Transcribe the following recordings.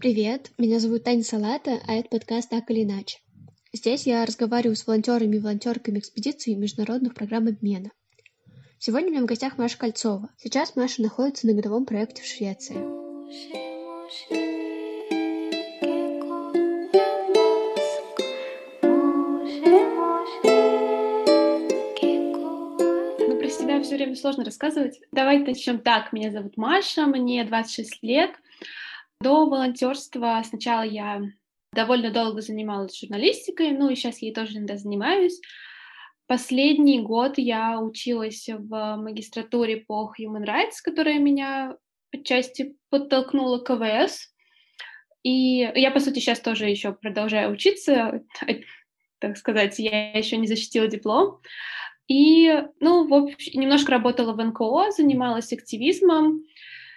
Привет, меня зовут Таня Салата, а это подкаст «Так или иначе». Здесь я разговариваю с волонтерами и волонтерками экспедиций международных программ обмена. Сегодня у меня в гостях Маша Кольцова. Сейчас Маша находится на годовом проекте в Швеции. Ну, про все время сложно рассказывать. Давайте начнем так. Меня зовут Маша, мне 26 лет. До волонтерства сначала я довольно долго занималась журналистикой, ну и сейчас я тоже иногда занимаюсь. Последний год я училась в магистратуре по Human Rights, которая меня отчасти подтолкнула к КВС. И я, по сути, сейчас тоже еще продолжаю учиться, так сказать, я еще не защитила диплом. И, ну, в общем, немножко работала в НКО, занималась активизмом,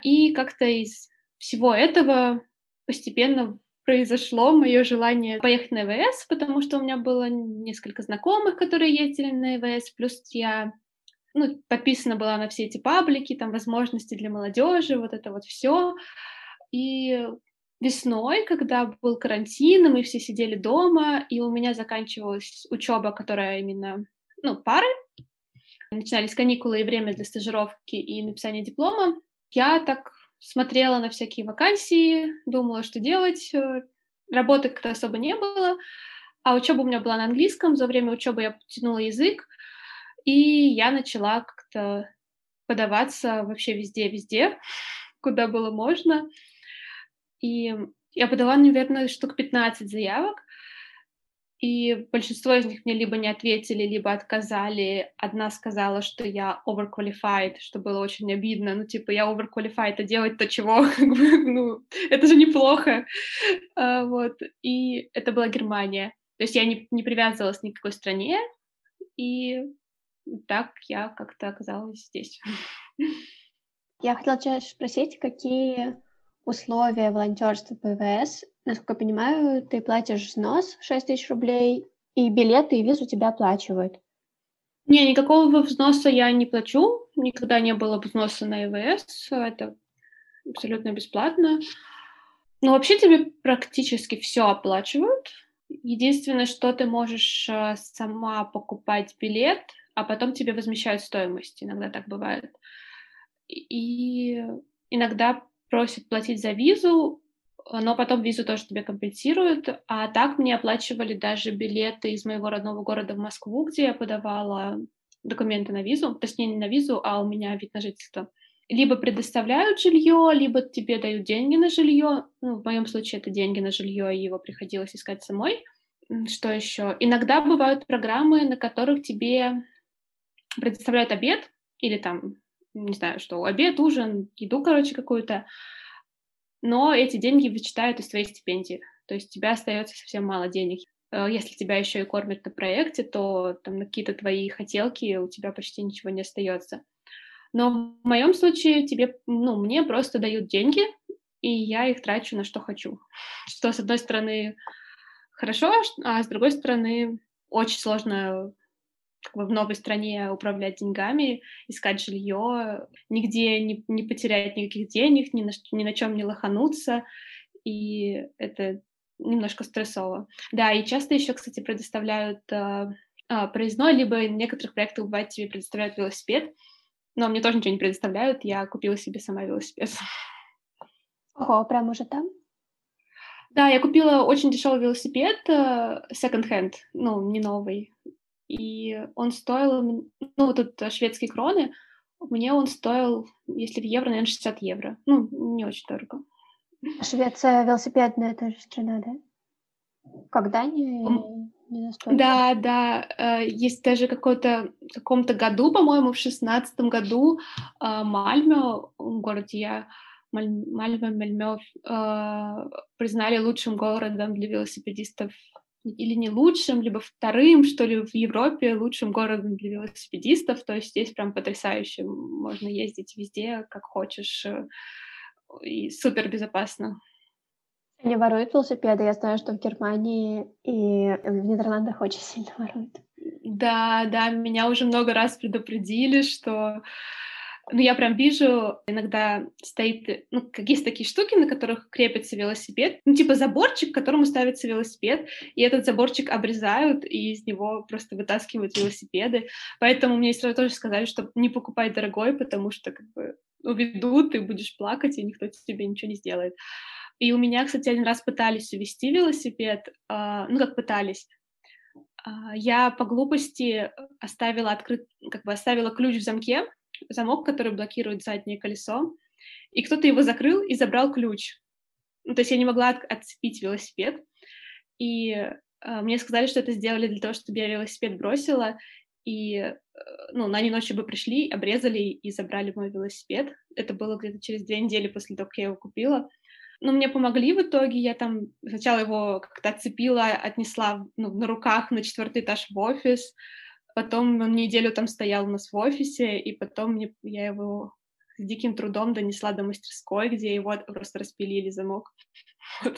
и как-то из всего этого постепенно произошло мое желание поехать на ИВС, потому что у меня было несколько знакомых, которые ездили на ИВС, плюс я ну, подписана была на все эти паблики, там возможности для молодежи, вот это вот все. И весной, когда был карантин, и мы все сидели дома, и у меня заканчивалась учеба, которая именно, ну, пары, начинались каникулы и время для стажировки и написания диплома, я так смотрела на всякие вакансии, думала, что делать. Э, работы как-то особо не было, а учеба у меня была на английском. За время учебы я потянула язык, и я начала как-то подаваться вообще везде-везде, куда было можно. И я подала, наверное, штук 15 заявок, и большинство из них мне либо не ответили, либо отказали. Одна сказала, что я overqualified, что было очень обидно. Ну, типа, я overqualified, а делать то чего? ну, это же неплохо. Uh, вот. И это была Германия. То есть я не, не привязывалась ни к какой стране, и так я как-то оказалась здесь. Я хотела тебя спросить, какие условия волонтерства ПВС Насколько я понимаю, ты платишь взнос 6 тысяч рублей, и билеты и визу тебя оплачивают. Не, никакого взноса я не плачу, никогда не было взноса на ИВС, это абсолютно бесплатно. Но вообще тебе практически все оплачивают. Единственное, что ты можешь э, сама покупать билет, а потом тебе возмещают стоимость. Иногда так бывает. И иногда просят платить за визу, но потом визу тоже тебе компенсируют. А так мне оплачивали даже билеты из моего родного города в Москву, где я подавала документы на визу, точнее не на визу, а у меня вид на жительство. Либо предоставляют жилье, либо тебе дают деньги на жилье. Ну, в моем случае это деньги на жилье, и его приходилось искать самой. Что еще? Иногда бывают программы, на которых тебе предоставляют обед или там, не знаю, что, обед, ужин, еду, короче, какую-то но эти деньги вычитают из твоей стипендии, то есть у тебя остается совсем мало денег. Э, если тебя еще и кормят на проекте, то там на какие-то твои хотелки у тебя почти ничего не остается. Но в моем случае тебе, ну, мне просто дают деньги, и я их трачу на что хочу. Что, с одной стороны, хорошо, а с другой стороны, очень сложно как бы в новой стране управлять деньгами, искать жилье, нигде не, не потерять никаких денег, ни на, ни на чем не лохануться, и это немножко стрессово. Да, и часто еще, кстати, предоставляют э, э, проездной, либо в некоторых проектах бывает тебе предоставляют велосипед, но мне тоже ничего не предоставляют, я купила себе сама велосипед. Ого, прям уже там? Да, я купила очень дешевый велосипед, э, second-hand, ну, не новый, и он стоил, ну, тут шведские кроны, мне он стоил, если в евро, наверное, 60 евро. Ну, не очень дорого. Швеция велосипедная тоже страна, да? Когда не, не настолько? Да, да. Э, есть даже какой-то в каком-то году, по-моему, в шестнадцатом году э, Мальме, городе я, Мальме, Мальме, э, признали лучшим городом для велосипедистов или не лучшим, либо вторым, что ли, в Европе лучшим городом для велосипедистов. То есть здесь прям потрясающе. Можно ездить везде, как хочешь, э, и супер безопасно. Не воруют велосипеды. Я знаю, что в Германии и в Нидерландах очень сильно воруют. Да, да, меня уже много раз предупредили, что Ну, я прям вижу, иногда стоит, ну, какие-то такие штуки, на которых крепится велосипед, ну, типа заборчик, к которому ставится велосипед, и этот заборчик обрезают, и из него просто вытаскивают велосипеды. Поэтому мне сразу тоже сказали, что не покупай дорогой, потому что, как бы, уведут, ты будешь плакать, и никто тебе ничего не сделает. И у меня, кстати, один раз пытались увезти велосипед, э, ну, как пытались, а, я по глупости оставила открыт, как бы оставила ключ в замке, замок, который блокирует заднее колесо, и кто-то его закрыл и забрал ключ. Ну, то есть я не могла от, отцепить велосипед, и э, мне сказали, что это сделали для того, чтобы я велосипед бросила, и, э, ну, на они ночью бы пришли, обрезали и забрали мой велосипед. Это было где-то через две недели после того, как я его купила. Но мне помогли в итоге, я там сначала его как-то отцепила, отнесла ну, на руках на четвертый этаж в офис, Потом он неделю там стоял у нас в офисе, и потом мне, я его с диким трудом донесла до мастерской, где его просто распилили замок. Вот.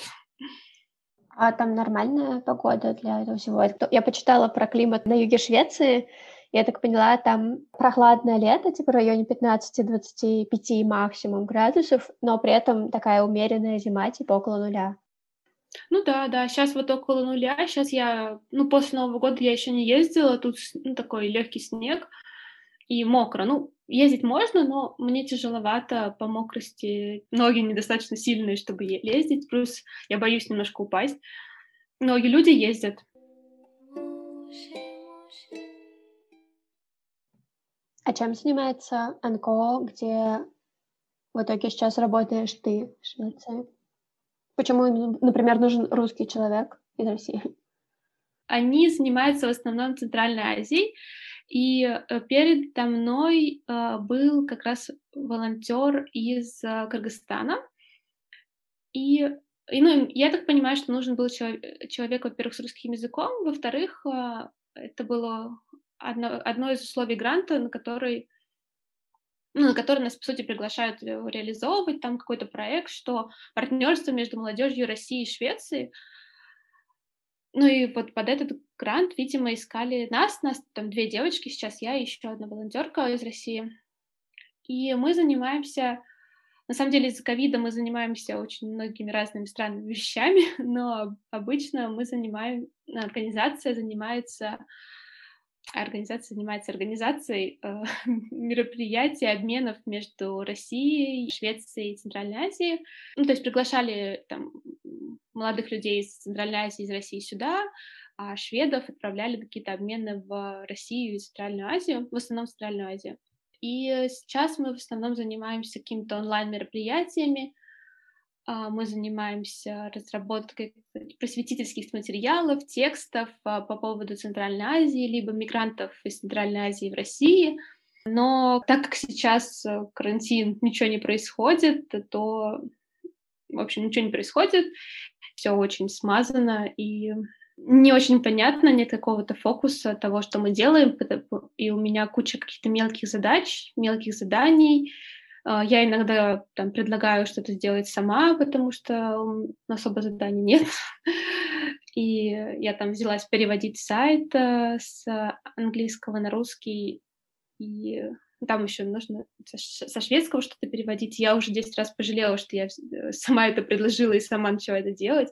А там нормальная погода для этого всего? Я почитала про климат на юге Швеции, я так поняла, там прохладное лето, типа в районе 15-25 максимум градусов, но при этом такая умеренная зима, типа около нуля. Ну да, да, сейчас вот около нуля, сейчас я, ну, после Нового года я еще не ездила, тут ну, такой легкий снег и мокро. Ну, ездить можно, но мне тяжеловато по мокрости, ноги недостаточно сильные, чтобы ездить, плюс я боюсь немножко упасть. Многие люди ездят. А чем занимается НКО, где в итоге сейчас работаешь ты в Швеции? Почему, например, нужен русский человек из России? Они занимаются в основном Центральной Азией, и э, перед мной э, был как раз волонтер из э, Кыргызстана. И, и ну, я так понимаю, что нужен был человек во-первых, с русским языком, во-вторых, это было одно, одно из условий гранта, на который ну, на который нас, по сути, приглашают э, реализовывать там какой-то проект, что партнерство между молодежью России и Швеции. Ну и вот под этот грант, видимо, искали нас, нас там две девочки, сейчас я и еще одна волонтерка из России. И мы занимаемся, на самом деле из-за ковида мы занимаемся очень многими разными странными вещами, но обычно мы занимаем, организация занимается организация занимается организацией э, мероприятий, обменов между Россией, Швецией и Центральной Азией. Ну, то есть приглашали там молодых людей из Центральной Азии, из России сюда, а шведов отправляли какие-то обмены в Россию и Центральную Азию, в основном в Центральную Азию. И сейчас мы в основном занимаемся какими-то онлайн-мероприятиями, мы занимаемся разработкой просветительских материалов, текстов а, по поводу Центральной Азии, либо мигрантов из Центральной Азии в России. Но так как сейчас э, карантин, ничего не происходит, то, в общем, ничего не происходит, все очень смазано и не очень понятно, нет какого-то фокуса того, что мы делаем, и у меня куча каких-то мелких задач, мелких заданий, а, я иногда там предлагаю что-то сделать сама, потому что особо заданий нет. И я там взялась переводить сайт э, с английского на русский, и там еще нужно со шведского что-то переводить. Я уже 10 раз пожалела, что я э, сама это предложила и сама начала это делать.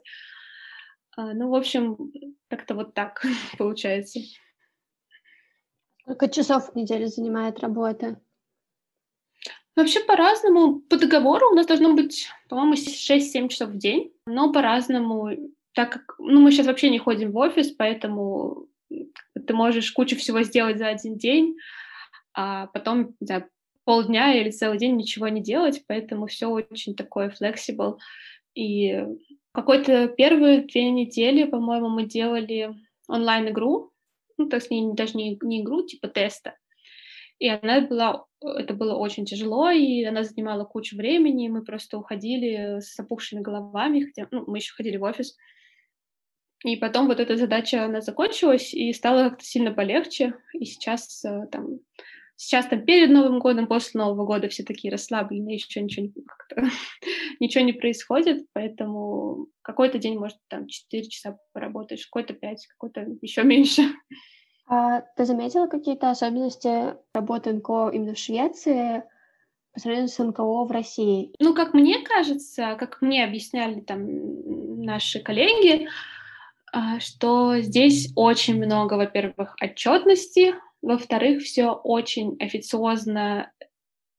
А, ну, в общем, как-то вот так получается. Сколько часов в неделю занимает работа? Вообще по-разному. По договору у нас должно быть, по-моему, 6-7 часов в день, но по-разному. Так как ну, мы сейчас вообще не ходим в офис, поэтому ты можешь кучу всего сделать за один день, а потом да, полдня или целый день ничего не делать, поэтому все очень такое flexible. И какой-то первые две недели, по-моему, мы делали онлайн-игру, ну, то есть не, даже не, не игру, типа теста, и она была, это было очень тяжело, и она занимала кучу времени, и мы просто уходили с опухшими головами, хотя, ну, мы еще ходили в офис. И потом вот эта задача, она закончилась, и стало как-то сильно полегче, и сейчас э, там, сейчас там перед Новым годом, после Нового года все такие расслабленные, еще ничего, ничего не происходит, поэтому какой-то день, может, там 4 часа поработаешь, какой-то 5, какой-то еще меньше. А ты заметила какие-то особенности работы НКО именно в Швеции по сравнению с НКО в России? Ну, как мне кажется, как мне объясняли там наши коллеги, а, что здесь очень много, во-первых, отчетности, во-вторых, все очень официозно,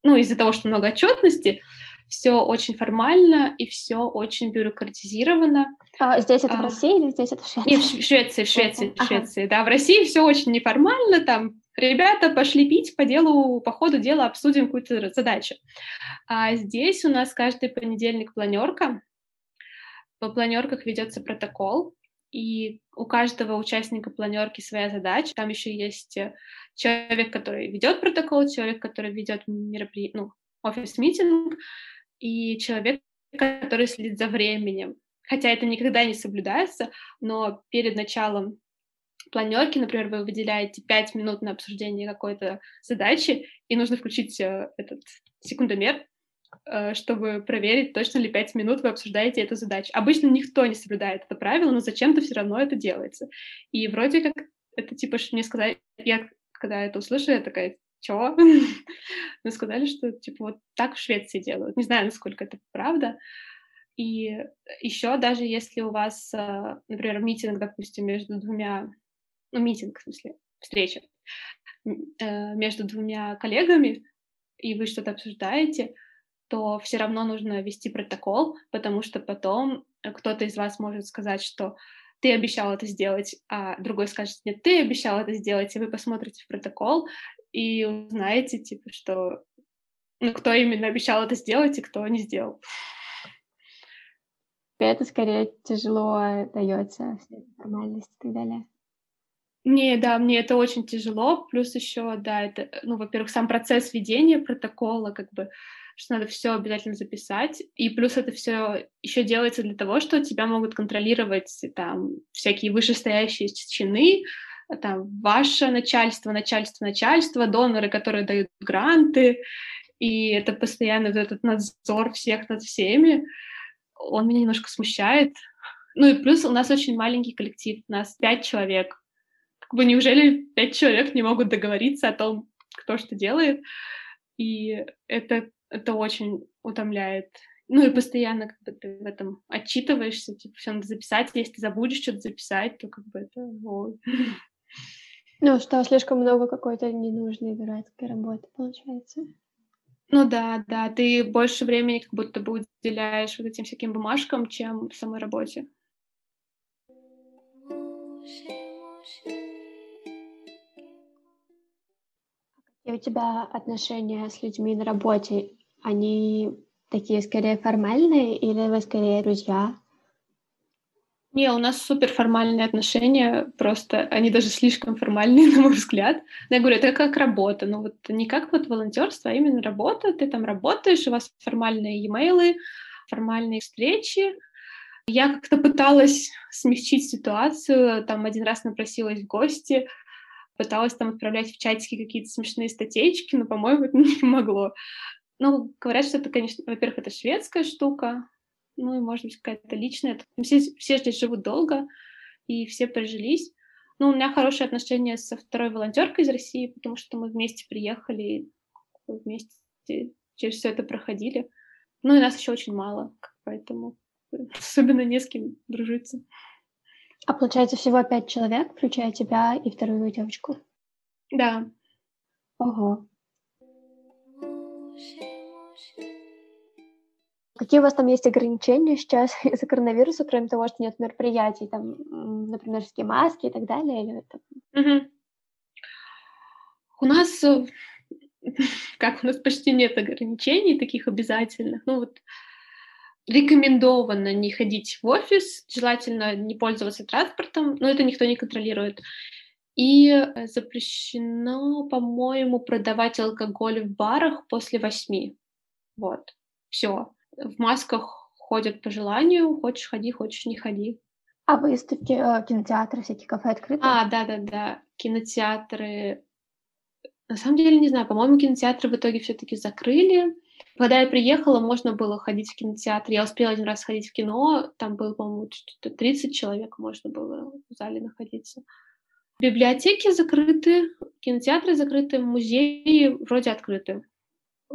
ну, из-за того, что много отчетности, все очень формально и все очень бюрократизировано. А здесь это а, в России или здесь это в Швеции? Нет, в Швеции, в Швеции, в Швеции, да. В России все очень неформально, там ребята пошли пить по делу, по ходу дела обсудим какую-то задачу. А здесь у нас каждый понедельник планерка. По планерках ведется протокол, и у каждого участника планерки своя задача. Там еще есть э, человек, который ведет протокол, человек, который ведет мероприятие, ну, офис-митинг, и человек, который следит за временем. Хотя это никогда не соблюдается, но перед началом планерки, например, вы выделяете 5 минут на обсуждение какой-то задачи, и нужно включить э, этот секундомер, э, чтобы проверить, точно ли 5 минут вы обсуждаете эту задачу. Обычно никто не соблюдает это правило, но зачем-то все равно это делается. И вроде как это типа, что мне сказали, я когда это услышала, я такая, чё? Мы сказали, что типа вот так в Швеции делают. Не знаю, насколько это правда. И еще даже если у вас, э, например, митинг, допустим, между двумя, ну, митинг, в смысле, встреча э, между двумя коллегами, и вы что-то обсуждаете, то все равно нужно вести протокол, потому что потом кто-то из вас может сказать, что ты обещал это сделать, а другой скажет, нет, ты обещал это сделать, и вы посмотрите в протокол и узнаете, типа, что ну, кто именно обещал это сделать и кто не сделал. Это скорее тяжело дается, все формальности и так далее. Не, да, мне это очень тяжело, плюс еще, да, это, ну, во-первых, сам процесс ведения протокола, как бы, что надо все обязательно записать, и плюс это все еще делается для того, что тебя могут контролировать там всякие вышестоящие чины, там ваше начальство, начальство, начальство, доноры, которые дают гранты, и это постоянно вот этот надзор всех над всеми, он меня немножко смущает. Ну и плюс у нас очень маленький коллектив, у нас пять человек. Как бы неужели пять человек не могут договориться о том, кто что делает? И это, это очень утомляет. Ну и постоянно как бы ты в этом отчитываешься, типа, все надо записать, если ты забудешь что-то записать, то как бы это... Ой. Ну, что слишком много какой-то ненужной дурацкой работы получается. Ну да, да, ты больше времени как будто бы уделяешь вот этим всяким бумажкам, чем самой работе. И у тебя отношения с людьми на работе, они такие скорее формальные или вы скорее друзья? Не, у нас супер формальные отношения, просто они даже слишком формальные, на мой взгляд. Но я говорю, это как работа, но вот не как вот волонтерство, а именно работа. Ты там работаешь, у вас формальные e-mail, формальные встречи. Я как-то пыталась смягчить ситуацию, там один раз напросилась в гости, пыталась там отправлять в чатики какие-то смешные статейки, но, по-моему, это не помогло. Ну, говорят, что это, конечно, во-первых, это шведская штука, ну и, может быть, какая-то личная. Все, все здесь живут долго, и все прижились. Ну, у меня хорошие отношения со второй волонтеркой из России, потому что мы вместе приехали, вместе через все это проходили. Ну и нас еще очень мало, поэтому особенно не с кем дружиться. А получается всего пять человек, включая тебя и вторую девочку? Да. Ого. Какие у вас там есть ограничения сейчас из-за коронавируса, кроме того, что нет мероприятий, там, например, всякие маски и так далее? Или это... угу. У нас, э, как у нас почти нет ограничений таких обязательных. Ну вот рекомендовано не ходить в офис, желательно не пользоваться транспортом, но это никто не контролирует. И э, запрещено, по-моему, продавать алкоголь в барах после восьми. Вот, все в масках ходят по желанию, хочешь ходи, хочешь не ходи. А выставки, э, кинотеатры, всякие кафе открыты? А, да-да-да, кинотеатры. На самом деле, не знаю, по-моему, кинотеатры в итоге все-таки закрыли. Когда я приехала, можно было ходить в кинотеатр. Я успела один раз ходить в кино, там было, по-моему, 30 человек можно было в зале находиться. Библиотеки закрыты, кинотеатры закрыты, музеи вроде открыты.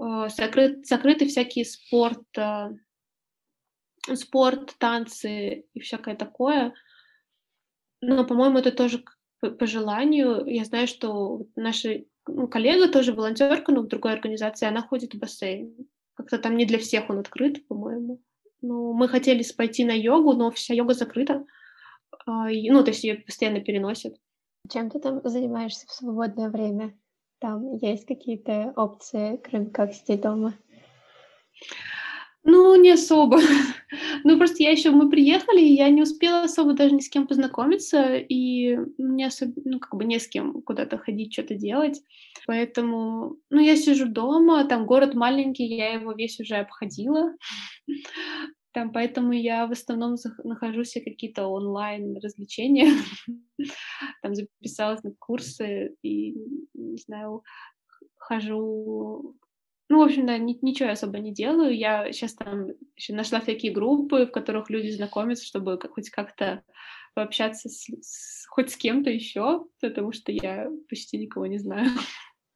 Э, закрыт, закрыты всякие спорт, э, спорт, танцы и всякое такое. Но, по-моему, это тоже по желанию. Я знаю, что наша ну, коллега тоже волонтерка, но в другой организации, она ходит в бассейн. Как-то там не для всех он открыт, по-моему. Ну, мы хотели пойти на йогу, но вся йога закрыта. А, ну, то есть ее постоянно переносят. Чем ты там занимаешься в свободное время? Там есть какие-то опции, кроме как сидеть дома? Ну, не особо. ну, просто я еще, мы приехали, и я не успела особо даже ни с кем познакомиться, и мне особо, ну, как бы не с кем куда-то ходить, что-то делать. Поэтому, ну, я сижу дома, там город маленький, я его весь уже обходила. Там, поэтому я в основном нахожу себе какие-то онлайн развлечения. Там записалась на курсы и, не знаю, хожу ну, в общем, да, ни, ничего я особо не делаю. Я сейчас там еще нашла всякие группы, в которых люди знакомятся, чтобы хоть как-то пообщаться с, с, хоть с кем-то еще, потому что я почти никого не знаю.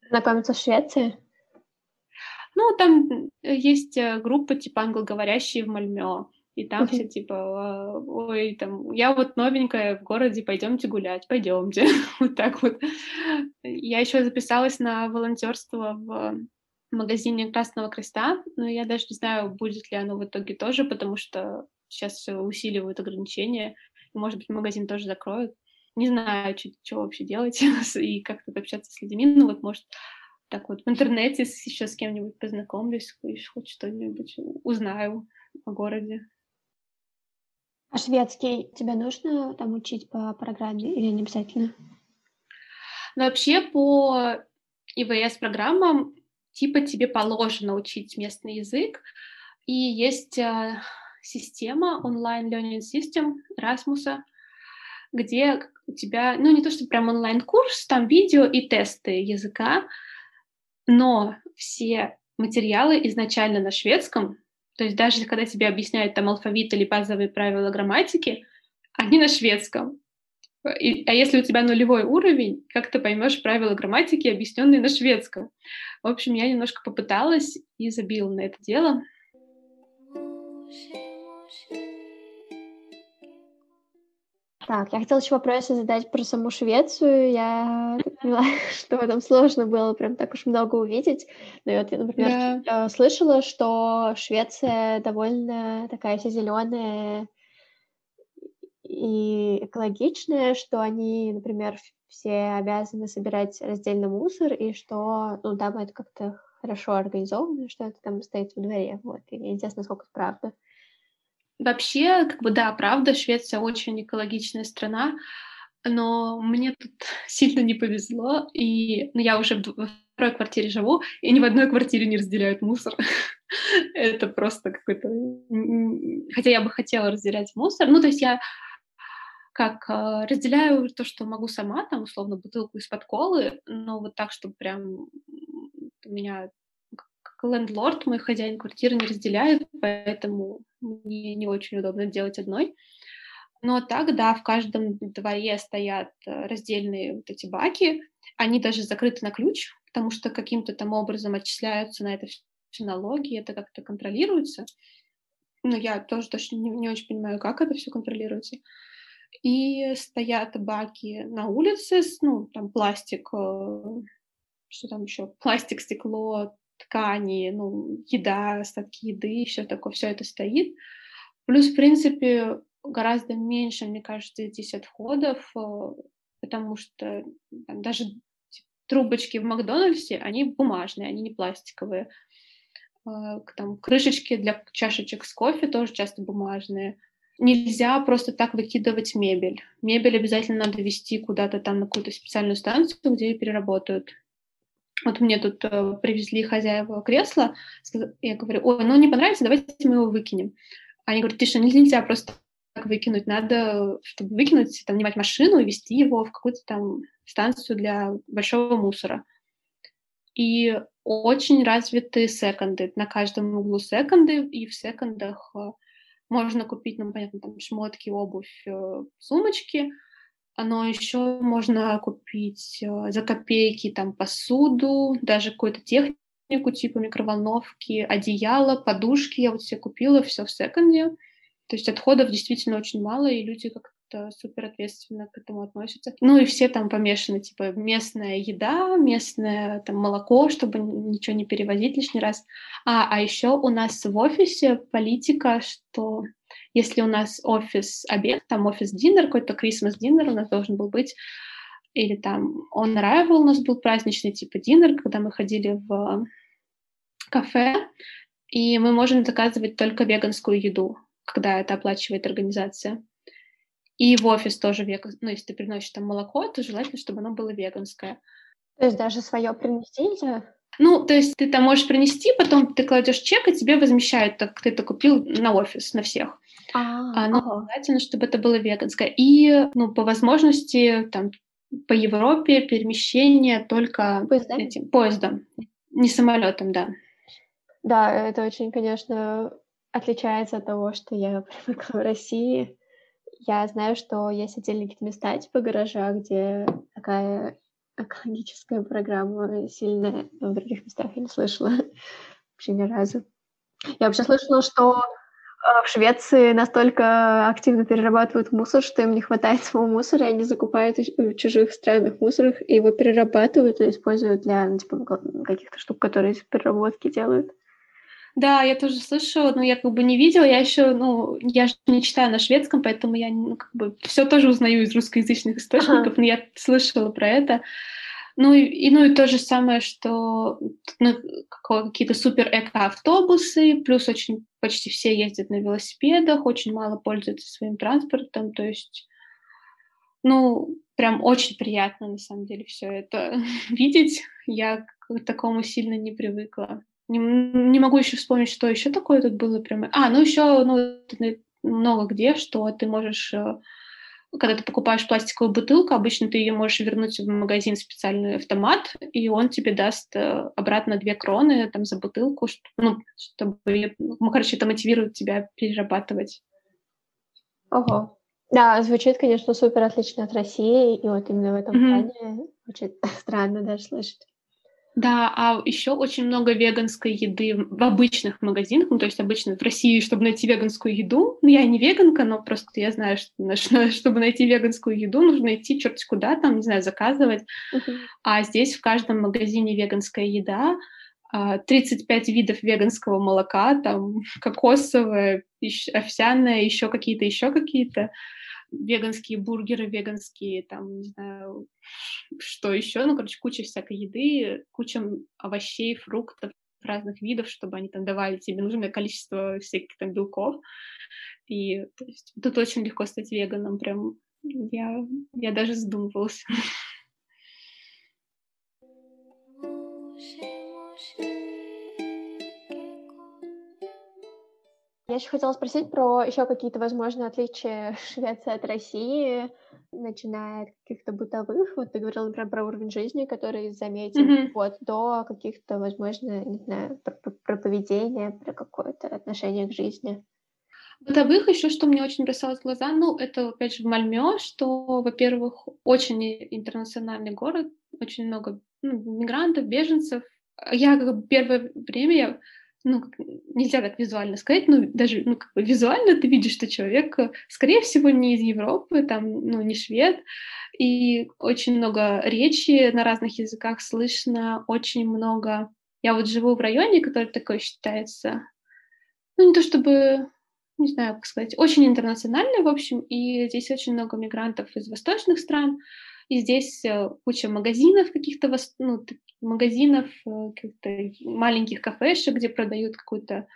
Знакомиться в Швеции? Ну, там есть э, группа типа англоговорящие в Мальмё. И там все типа, ой, там, я вот новенькая в городе, пойдемте гулять, пойдемте. вот так вот. Я еще записалась на волонтерство в магазине Красного Креста, но я даже не знаю, будет ли оно в итоге тоже, потому что сейчас усиливают ограничения, и, может быть, магазин тоже закроют. Не знаю, что, что вообще делать и как тут общаться с людьми. Ну вот, может, так вот в интернете еще с кем-нибудь познакомлюсь, хоть что-нибудь узнаю о городе. А шведский тебе нужно там учить по программе или не обязательно? Ну, вообще по ИВС программам типа тебе положено учить местный язык, и есть э, система онлайн learning system Rasmus, где у тебя, ну не то что прям онлайн-курс, там видео и тесты языка, но все материалы изначально на шведском, то есть даже когда тебе объясняют там алфавит или базовые правила грамматики, они на шведском. И, а если у тебя нулевой уровень, как ты поймешь правила грамматики, объясненные на шведском? В общем, я немножко попыталась и забила на это дело. Так, я хотела еще вопросы задать про саму Швецию. Я поняла, что в этом сложно было прям так уж много увидеть. Но вот я, например, yeah. Э, слышала, что Швеция довольно такая вся зеленая, и экологичное, что они, например, все обязаны собирать раздельно мусор, и что, ну, там это как-то хорошо организовано, что это там стоит во дворе, вот, и интересно, насколько это правда. Вообще, как бы, да, правда, Швеция очень экологичная страна, но мне тут сильно не повезло, и ну, я уже во второй квартире живу, и ни в одной квартире не разделяют мусор. Это просто какой-то... Хотя я бы хотела разделять мусор. Ну, то есть я как э, разделяю то, что могу сама, там, условно, бутылку из-под колы, но вот так, чтобы прям у меня лендлорд, мой хозяин квартиры не разделяет, поэтому мне не очень удобно делать одной. Но так, да, в каждом дворе стоят э, раздельные вот эти баки, они даже закрыты на ключ, потому что каким-то там образом отчисляются на это все налоги, это как-то контролируется. Но я тоже точно не, не очень понимаю, как это все контролируется и стоят баки на улице, ну, там пластик, э, что там еще, пластик, стекло, ткани, ну, еда, остатки еды, все такое, все это стоит. Плюс, в принципе, гораздо меньше, мне кажется, здесь отходов, э, потому что там, даже трубочки в Макдональдсе, они бумажные, они не пластиковые. Э, там крышечки для чашечек с кофе тоже часто бумажные. Нельзя просто так выкидывать мебель. Мебель обязательно надо вести куда-то там на какую-то специальную станцию, где ее переработают. Вот мне тут э, привезли хозяева кресла, я говорю, ой, ну не понравится, давайте мы его выкинем. Они говорят, что, нельзя просто так выкинуть, надо, чтобы выкинуть, там, нанимать машину и везти его в какую-то там станцию для большого мусора. И очень развиты секонды. На каждом углу секонды, и в секондах э, можно купить, ну, понятно, там шмотки, обувь, э, сумочки, но еще можно купить э, за копейки там посуду, даже какую-то технику типа микроволновки, одеяло, подушки. Я вот себе купила все в секонде. То есть отходов действительно очень мало, и люди как-то супер ответственно к этому относятся. Ну и все там помешаны, типа местная еда, местное там молоко, чтобы ничего не перевозить лишний раз. А, а еще у нас в офисе политика, что если у нас офис обед, там офис динер, какой-то Christmas динер у нас должен был быть, или там on arrival у нас был праздничный типа динер, когда мы ходили в кафе, и мы можем заказывать только веганскую еду, когда это оплачивает организация. И в офис тоже веган, ну, если ты приносишь там молоко, то желательно, чтобы оно было веганское. То есть даже свое принести нельзя? Ну, то есть ты там можешь принести, потом ты кладешь чек, и тебе возмещают, так ты это купил на офис, на всех. А, но ага. желательно, чтобы это было веганское. И, ну, по возможности, там, по Европе перемещение только поездом, этим, поездом не самолетом, да. Да, это очень, конечно, отличается от того, что я привыкла в России. Я знаю, что есть отдельные какие-то места, типа гаража, где такая экологическая программа сильная, но в других местах я не слышала вообще ни разу. Я вообще слышала, что а, в Швеции настолько активно перерабатывают мусор, что им не хватает своего мусора, и они закупают в чужих странах мусор, и его перерабатывают и используют для ну, типа, каких-то штук, которые из переработки делают. Да, я тоже слышала, но я как бы не видела, я еще, ну, я же не читаю на шведском, поэтому я, ну, как бы все тоже узнаю из русскоязычных источников, ага. но я слышала про это. Ну и, ну и то же самое, что ну, какие-то супер эко-автобусы, плюс очень почти все ездят на велосипедах, очень мало пользуются своим транспортом, то есть, ну, прям очень приятно на самом деле все это видеть. Я к такому сильно не привыкла. Не, не могу еще вспомнить, что еще такое тут было прям. А, ну еще ну, много где, что ты можешь э, когда ты покупаешь пластиковую бутылку, обычно ты ее можешь вернуть в магазин специальный автомат, и он тебе даст э, обратно две кроны там за бутылку, ну, чтобы, ну, короче, это мотивирует тебя перерабатывать. Ого. Да, звучит, конечно, супер отлично от России, и вот именно в этом mm-hmm. плане очень странно даже слышать. Да, а еще очень много веганской еды в обычных магазинах, ну, то есть обычно в России, чтобы найти веганскую еду, ну, я не веганка, но просто я знаю, что чтобы найти веганскую еду, нужно идти черт куда там, не знаю, заказывать. Uh-huh. А здесь в каждом магазине веганская еда, 35 а, видов веганского молока, там кокосовое, овсяное, еще какие-то, еще какие-то веганские бургеры, веганские, там, не знаю, что еще, ну, короче, куча всякой еды, куча овощей, фруктов разных видов, чтобы они там давали тебе нужное количество всяких там белков. И то есть, тут очень легко стать веганом, прям я, я даже задумывалась. Я еще хотела спросить про еще какие-то возможные отличия Швеции от России, начиная от каких-то бытовых, вот ты говорила, например, про уровень жизни, который заметен, mm-hmm. вот, до каких-то, возможно, не знаю, про, про поведение, про какое-то отношение к жизни. Бытовых еще, что мне очень бросалось в глаза, ну, это, опять же, в Мальме, что, во-первых, очень интернациональный город, очень много ну, мигрантов, беженцев. Я как первое время я ну, нельзя так визуально сказать, но даже ну, как бы визуально ты видишь, что человек, скорее всего, не из Европы, там, ну, не швед, и очень много речи на разных языках слышно, очень много... Я вот живу в районе, который такой считается, ну, не то чтобы, не знаю, как сказать, очень интернациональный, в общем, и здесь очень много мигрантов из восточных стран, и здесь э, куча магазинов каких-то, ну, магазинов, э, каких-то маленьких кафешек, где продают какую-то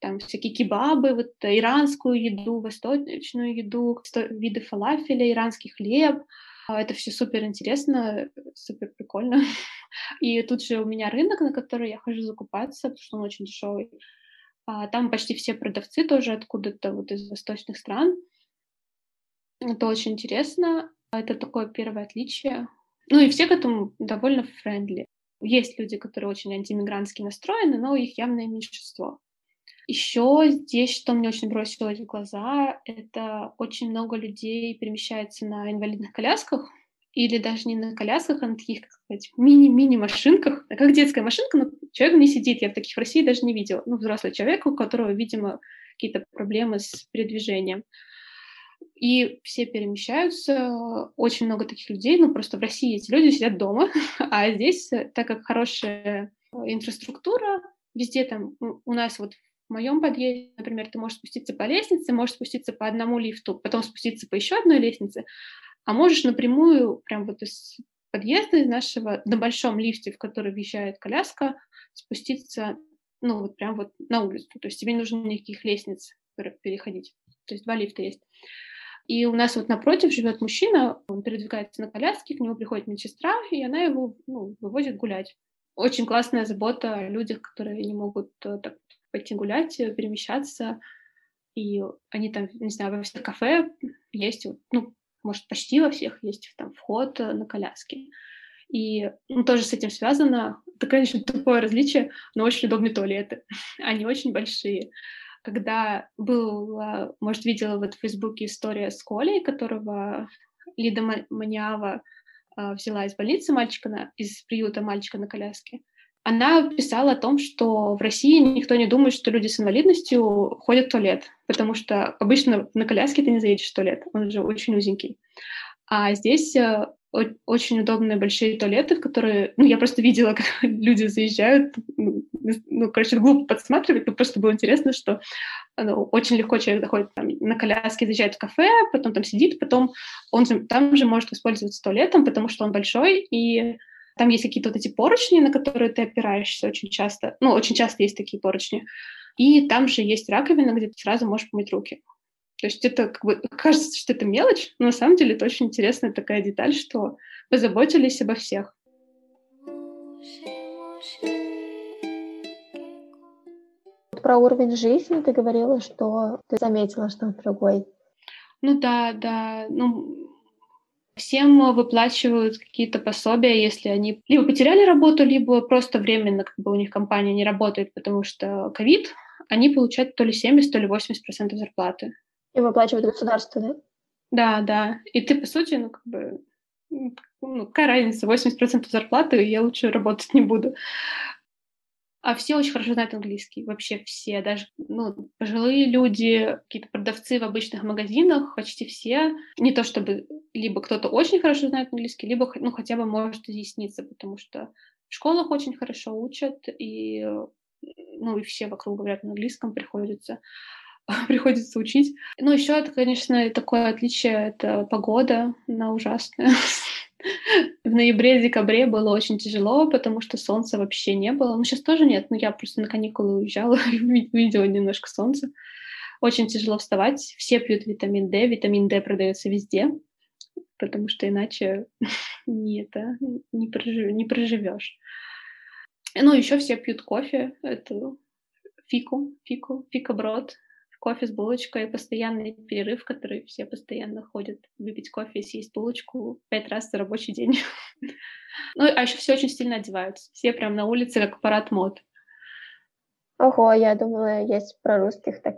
там всякие кебабы, вот иранскую еду, восточную еду, виды фалафеля, иранский хлеб. А, это все супер интересно, супер прикольно. И тут же у меня рынок, на который я хожу закупаться, потому что он очень дешевый. А, там почти все продавцы тоже откуда-то вот из восточных стран. Это очень интересно. Это такое первое отличие. Ну и все к этому довольно френдли. Есть люди, которые очень антимигрантски настроены, но их явное меньшинство. Еще здесь, что мне очень бросилось в глаза, это очень много людей перемещается на инвалидных колясках, или даже не на колясках, а на таких, как сказать, мини-мини машинках, как детская машинка, но человек не сидит, я в таких в России даже не видела, ну, взрослый человек, у которого, видимо, какие-то проблемы с передвижением. И все перемещаются, очень много таких людей, ну, просто в России эти люди сидят дома, а здесь, так как хорошая инфраструктура, везде там, у нас вот в моем подъезде, например, ты можешь спуститься по лестнице, можешь спуститься по одному лифту, потом спуститься по еще одной лестнице, а можешь напрямую, прям вот из подъезда из нашего, на большом лифте, в который въезжает коляска, спуститься, ну, вот прям вот на улицу. То есть тебе не нужно никаких лестниц переходить. То есть два лифта есть. И у нас вот напротив живет мужчина, он передвигается на коляске, к нему приходит медсестра, и она его ну, вывозит гулять. Очень классная забота о людях, которые не могут э, так пойти гулять, э, перемещаться. И они там, не знаю, во всех кафе есть, ну, может, почти во всех есть там вход э, на коляске. И ну, тоже с этим связано, это, конечно, тупое различие, но очень удобные туалеты. Они очень большие. Когда был, может, видела вот в Фейсбуке история с Колей, которого Лида Маниава а, взяла из больницы мальчика, на, из приюта мальчика на коляске, она писала о том, что в России никто не думает, что люди с инвалидностью ходят в туалет, потому что обычно на коляске ты не заедешь в туалет, он же очень узенький. А здесь э, очень удобные большие туалеты, в которые, ну, я просто видела, как люди заезжают, ну, короче, глупо подсматривать, но просто было интересно, что ну, очень легко человек заходит там, на коляске, заезжает в кафе, потом там сидит, потом он там же может воспользоваться туалетом, потому что он большой, и там есть какие-то вот эти поручни, на которые ты опираешься очень часто. Ну, очень часто есть такие поручни. И там же есть раковина, где ты сразу можешь помыть руки. То есть это как бы кажется, что это мелочь, но на самом деле это очень интересная такая деталь, что позаботились обо всех. Про уровень жизни ты говорила, что ты заметила, что он другой. Ну да, да. Ну, Всем выплачивают какие-то пособия, если они либо потеряли работу, либо просто временно как бы у них компания не работает, потому что ковид, они получают то ли 70, то ли 80 процентов зарплаты. И выплачивают государство, да? Да, да. И ты, по сути, ну, как бы, ну, какая разница, 80 процентов зарплаты, я лучше работать не буду. А все очень хорошо знают английский, вообще все, даже ну, пожилые люди, какие-то продавцы в обычных магазинах, почти все. Не то чтобы либо кто-то очень хорошо знает английский, либо ну, хотя бы может изъясниться, потому что в школах очень хорошо учат, и, ну, и все вокруг говорят на английском, приходится приходится учить. Ну, еще это, конечно, такое отличие, это погода, она ужасная. В ноябре-декабре было очень тяжело, потому что солнца вообще не было. Ну, сейчас тоже нет, но я просто на каникулы уезжала видела немножко солнца. Очень тяжело вставать. Все пьют витамин D. Витамин D продается везде, потому что иначе не, это, не, прожив, не проживешь. Ну, еще все пьют кофе. Это фику, фику, фикоброд кофе с булочкой, постоянный перерыв, который все постоянно ходят выпить кофе съесть булочку пять раз за рабочий день. Ну, а еще все очень сильно одеваются. Все прям на улице, как парад мод. Ого, я думала, есть про русских так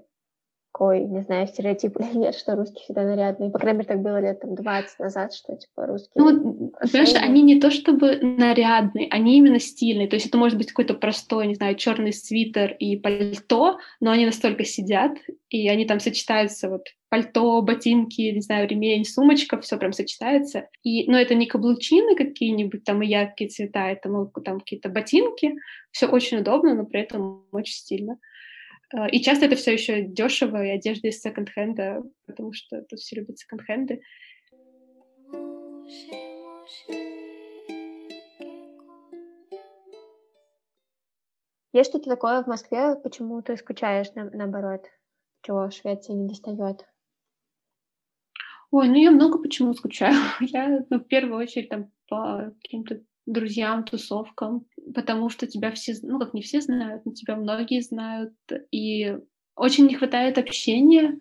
такой, не знаю, стереотип или нет, что русские всегда нарядные. По крайней мере, так было лет там 20 назад, что типа русские... Ну, знаешь, они не то чтобы нарядные, они именно стильные. То есть это может быть какой-то простой, не знаю, черный свитер и пальто, но они настолько сидят, и они там сочетаются вот пальто, ботинки, не знаю, ремень, сумочка, все прям сочетается. И, но это не каблучины какие-нибудь, там и яркие цвета, это ну, там какие-то ботинки. Все очень удобно, но при этом очень стильно. А, и часто это все еще дешево, и одежда из секонд-хенда, потому что тут все любят секонд-хенды. Есть что-то такое в Москве, почему ты скучаешь на, наоборот, чего Швеция не достает? Ой, ну я много почему скучаю. Я, ну, в первую очередь, там, по каким-то друзьям, тусовкам, потому что тебя все, ну как не все знают, но тебя многие знают, и очень не хватает общения,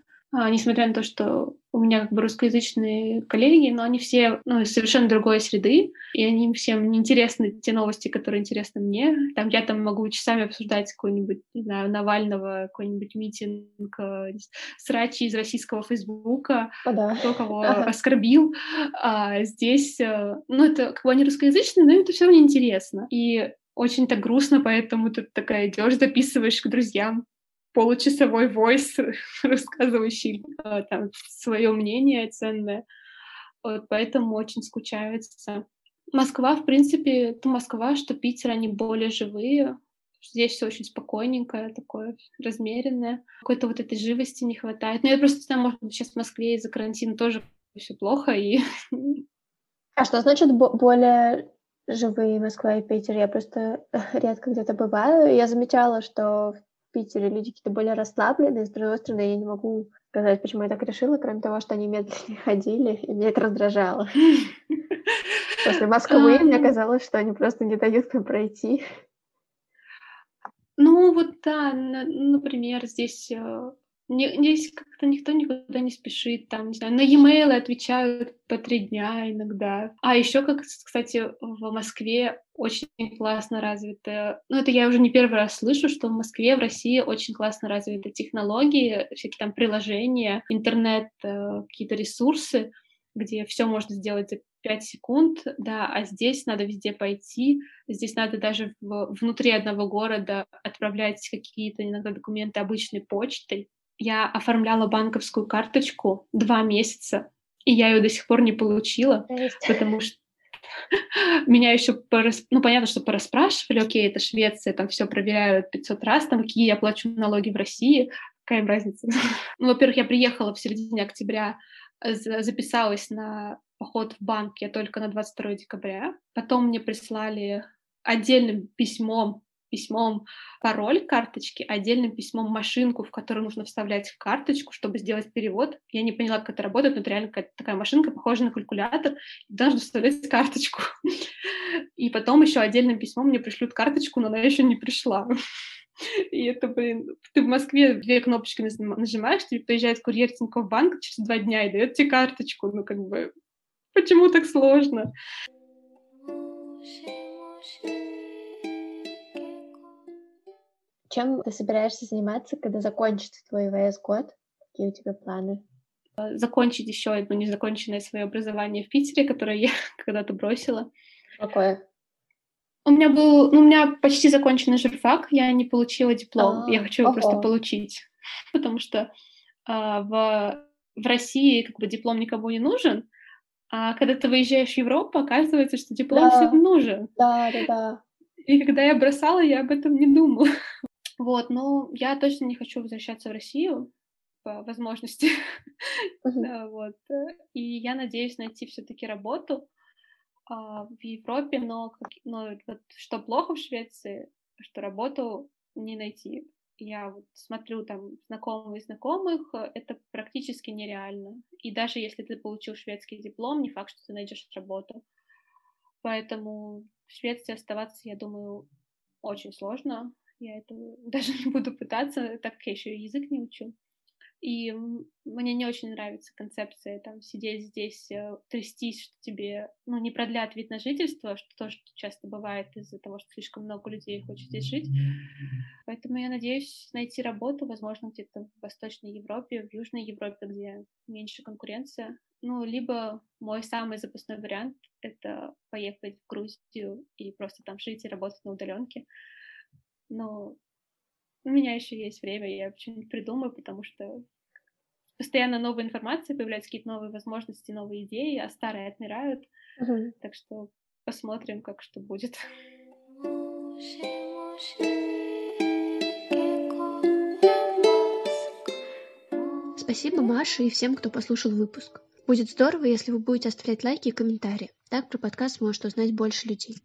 несмотря на то, что у меня как бы русскоязычные коллеги, но они все ну, из совершенно другой среды, и они всем не интересны те новости, которые интересны мне. Там я там могу часами обсуждать какой-нибудь, не знаю, Навального, какой-нибудь митинг, э, срачи из российского Фейсбука, О, да. кто кого оскорбил. А здесь, э, ну, это как бы они русскоязычные, но им это все равно интересно. И очень так грустно, поэтому ты такая идешь, записываешь к друзьям получасовой войс, рассказывающий э, там свое мнение ценное. Вот, поэтому очень скучается. Москва, в принципе, это Москва, что Питер, они более живые. Здесь все очень спокойненькое, такое размеренное. Какой-то вот этой живости не хватает. Но я просто знаю, может быть, сейчас в Москве из-за карантина тоже все плохо. И... А что значит более живые Москва и Питер? Я просто редко где-то бываю. Я замечала, что Питере люди какие-то более расслабленные. С другой стороны, я не могу сказать, почему я так решила, кроме того, что они медленнее ходили, и меня это раздражало. После Москвы мне казалось, что они просто не дают мне пройти. Ну вот да, например, здесь э, Здесь как-то никто никуда не спешит, там, не знаю, на e-mail отвечают по три дня иногда. А еще, как, кстати, в Москве очень классно развиты, ну, это я уже не первый раз слышу, что в Москве, в России очень классно развиты технологии, всякие там приложения, интернет, э, какие-то ресурсы, где все можно сделать за 5 секунд, да, а здесь надо везде пойти, здесь надо даже в, внутри одного города отправлять какие-то иногда документы обычной почтой, я оформляла банковскую карточку два месяца, и я ее до сих пор не получила, потому что меня еще, порас... ну, понятно, что пораспрашивали, окей, это Швеция, там все проверяют 500 раз, там, какие я плачу налоги в России, какая им разница? ну, во-первых, я приехала в середине октября, записалась на поход в банк я только на 22 декабря, потом мне прислали отдельным письмом письмом пароль карточки, отдельным письмом машинку, в которую нужно вставлять карточку, чтобы сделать перевод. Я не поняла, как это работает, но это реально такая машинка, похожая на калькулятор, и должна вставлять карточку. И потом еще отдельным письмом мне пришлют карточку, но она еще не пришла. И это, блин, ты в Москве две кнопочки нажимаешь, тебе приезжает курьер Тинькофф банк через два дня и дает тебе карточку. Ну, как бы, почему так сложно? Чем ты собираешься заниматься, когда закончится твой ВС-год? Какие у тебя планы? Э, закончить еще одно незаконченное свое образование в Питере, которое я когда-то бросила. Какое? У меня был, ну, у меня почти законченный журфак, я не получила диплом, А-а-а. я хочу его Ого. просто получить, потому что а, в, в России как бы диплом никому не нужен, а когда ты выезжаешь в Европу, оказывается, что диплом да. всем нужен. Да, да, да. И когда я бросала, я об этом не думала. Вот, ну, я точно не хочу возвращаться в Россию по возможности. вот. И я надеюсь найти все-таки работу а, в Европе, но вот, что плохо в Швеции, что работу не найти. Я вот смотрю там знакомых и знакомых, это практически нереально. И даже если ты получил шведский диплом, не факт, что ты найдешь работу. Поэтому в Швеции оставаться, я думаю, очень сложно. Я это даже не буду пытаться, так как я еще язык не учу. И мне не очень нравится концепция там сидеть здесь, э, трястись, что тебе ну, не продлят вид на жительство, что тоже часто бывает из-за того, что слишком много людей хочет здесь жить. Поэтому я надеюсь найти работу, возможно, где-то в Восточной Европе, в Южной Европе, где меньше конкуренция. Ну, либо мой самый запасной вариант — это поехать в Грузию и просто там жить и работать на удаленке но у меня еще есть время, я что-нибудь придумаю, потому что постоянно новая информация, появляются какие-то новые возможности, новые идеи, а старые отмирают. Uh-huh. Так что посмотрим, как что будет. Спасибо Маше и всем, кто послушал выпуск. Будет здорово, если вы будете оставлять лайки и комментарии. Так про подкаст может узнать больше людей.